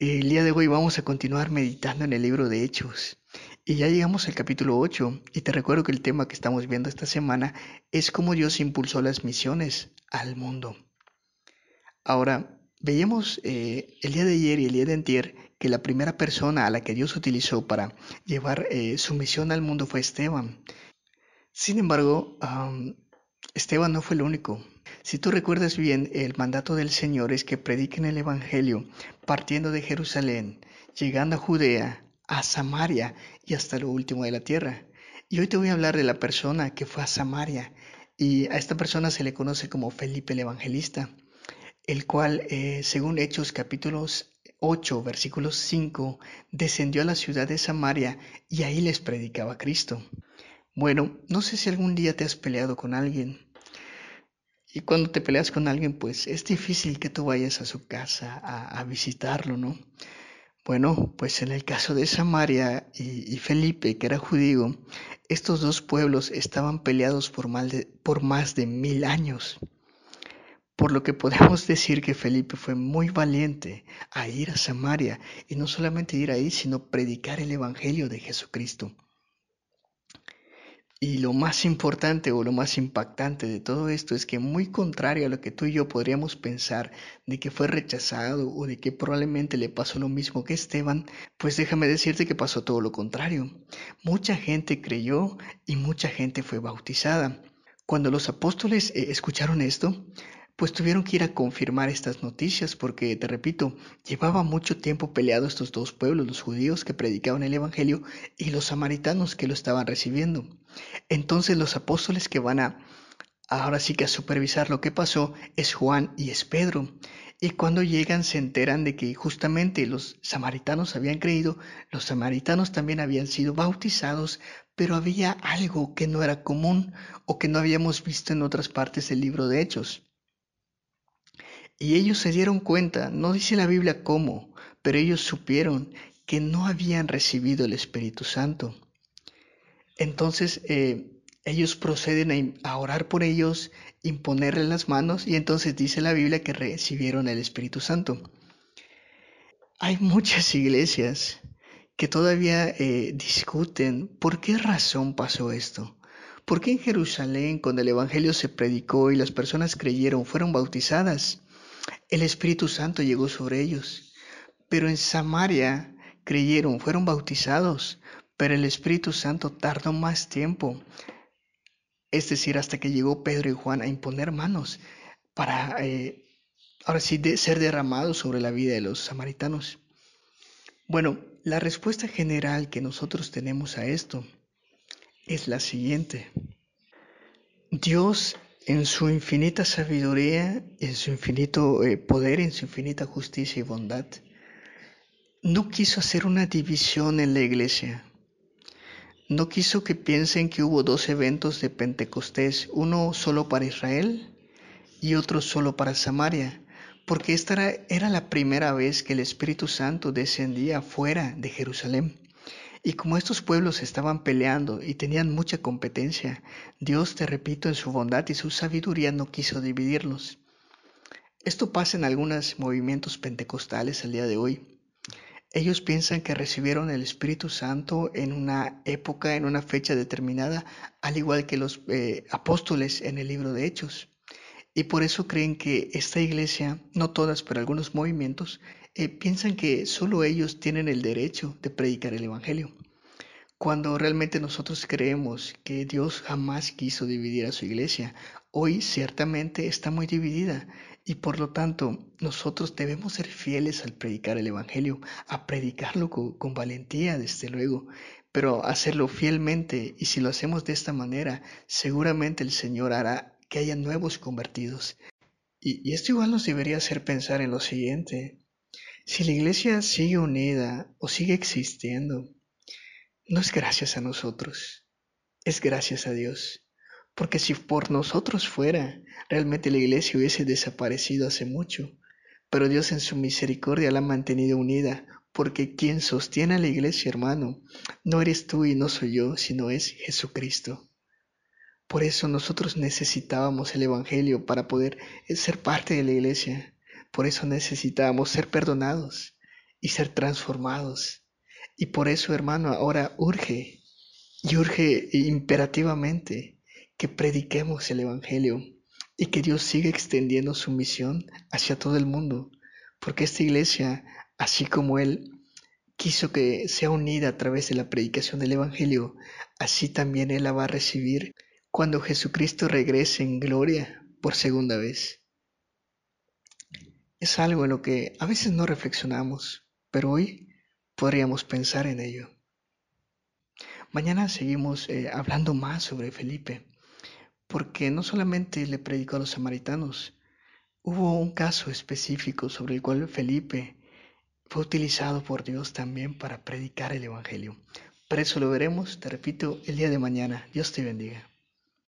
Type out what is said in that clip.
El día de hoy vamos a continuar meditando en el libro de Hechos. Y ya llegamos al capítulo 8 y te recuerdo que el tema que estamos viendo esta semana es cómo Dios impulsó las misiones al mundo. Ahora, veíamos eh, el día de ayer y el día de antier que la primera persona a la que Dios utilizó para llevar eh, su misión al mundo fue Esteban. Sin embargo, Esteban no fue el único. Si tú recuerdas bien, el mandato del Señor es que prediquen el Evangelio partiendo de Jerusalén, llegando a Judea, a Samaria y hasta lo último de la tierra. Y hoy te voy a hablar de la persona que fue a Samaria y a esta persona se le conoce como Felipe el Evangelista, el cual, eh, según Hechos capítulos 8, versículos 5, descendió a la ciudad de Samaria y ahí les predicaba Cristo. Bueno, no sé si algún día te has peleado con alguien. Y cuando te peleas con alguien, pues es difícil que tú vayas a su casa a, visitarlo, ¿no? Bueno, pues en el caso de Samaria y, Felipe, que era judío, estos dos pueblos estaban peleados por, por más de mil años. Por lo que podemos decir que Felipe fue muy valiente a ir a Samaria y no solamente ir ahí, sino predicar el Evangelio de Jesucristo. Y lo más importante o lo más impactante de todo esto es que muy contrario a lo que tú y yo podríamos pensar de que fue rechazado o de que probablemente le pasó lo mismo que Esteban, pues déjame decirte que pasó todo lo contrario. Mucha gente creyó y mucha gente fue bautizada. Cuando los apóstoles eh, escucharon esto, pues tuvieron que ir a confirmar estas noticias porque, te repito, llevaba mucho tiempo peleado estos dos pueblos, los judíos que predicaban el Evangelio y los samaritanos que lo estaban recibiendo. Entonces los apóstoles que van a, ahora sí que a supervisar lo que pasó, es Juan y es Pedro. Y cuando llegan se enteran de que justamente los samaritanos habían creído, los samaritanos también habían sido bautizados, pero había algo que no era común o que no habíamos visto en otras partes del libro de Hechos. Y ellos se dieron cuenta, no dice la Biblia cómo, pero ellos supieron que no habían recibido el Espíritu Santo. Entonces eh, ellos proceden a, orar por ellos, imponerle las manos y entonces dice la Biblia que recibieron el Espíritu Santo. Hay muchas iglesias que todavía eh, discuten por qué razón pasó esto. ¿Por qué en Jerusalén, cuando el Evangelio se predicó y las personas creyeron, fueron bautizadas? El Espíritu Santo llegó sobre ellos. Pero en Samaria creyeron, fueron bautizados, pero el Espíritu Santo tardó más tiempo. Es decir, hasta que llegó Pedro y Juan a imponer manos para, eh, ahora sí, ser derramados sobre la vida de los samaritanos. Bueno, la respuesta general que nosotros tenemos a esto es la siguiente. Dios en su infinita sabiduría, en su infinito eh, poder, en su infinita justicia y bondad, no quiso hacer una división en la iglesia. No quiso que piensen que hubo dos eventos de Pentecostés, uno solo para Israel y otro solo para Samaria, porque esta era, era la primera vez que el Espíritu Santo descendía fuera de Jerusalén. Y como estos pueblos estaban peleando y tenían mucha competencia, Dios, te repito, en su bondad y su sabiduría no quiso dividirlos. Esto pasa en algunos movimientos pentecostales al día de hoy. Ellos piensan que recibieron el Espíritu Santo en una época, en una fecha determinada, al igual que los eh, apóstoles en el libro de Hechos. Y por eso creen que esta iglesia, no todas, pero algunos movimientos, eh, piensan que solo ellos tienen el derecho de predicar el Evangelio, cuando realmente nosotros creemos que Dios jamás quiso dividir a su iglesia. Hoy ciertamente está muy dividida y por lo tanto nosotros debemos ser fieles al predicar el Evangelio, a predicarlo con, valentía, desde luego, pero hacerlo fielmente y si lo hacemos de esta manera, seguramente el Señor hará que haya nuevos convertidos. Y, y esto igual nos debería hacer pensar en lo siguiente. Si la iglesia sigue unida o sigue existiendo, no es gracias a nosotros, es gracias a Dios. Porque si por nosotros fuera, realmente la iglesia hubiese desaparecido hace mucho. Pero Dios en su misericordia la ha mantenido unida, porque quien sostiene a la iglesia, hermano, no eres tú y no soy yo, sino es Jesucristo. Por eso nosotros necesitábamos el Evangelio para poder ser parte de la iglesia. Por eso necesitábamos ser perdonados. y ser transformados. Y por eso, hermano, ahora urge y urge imperativamente que prediquemos el Evangelio y que Dios siga extendiendo su misión hacia todo el mundo, porque esta iglesia, así como Él quiso que sea unida a través de la predicación del Evangelio, así también Él la va a recibir cuando Jesucristo regrese en gloria por segunda vez. Es algo en lo que a veces no reflexionamos, pero hoy podríamos pensar en ello. Mañana seguimos eh, hablando más sobre Felipe, porque no solamente le predicó a los samaritanos, hubo un caso específico sobre el cual Felipe fue utilizado por Dios también para predicar el Evangelio. Por eso lo veremos, te repito, el día de mañana. Dios te bendiga.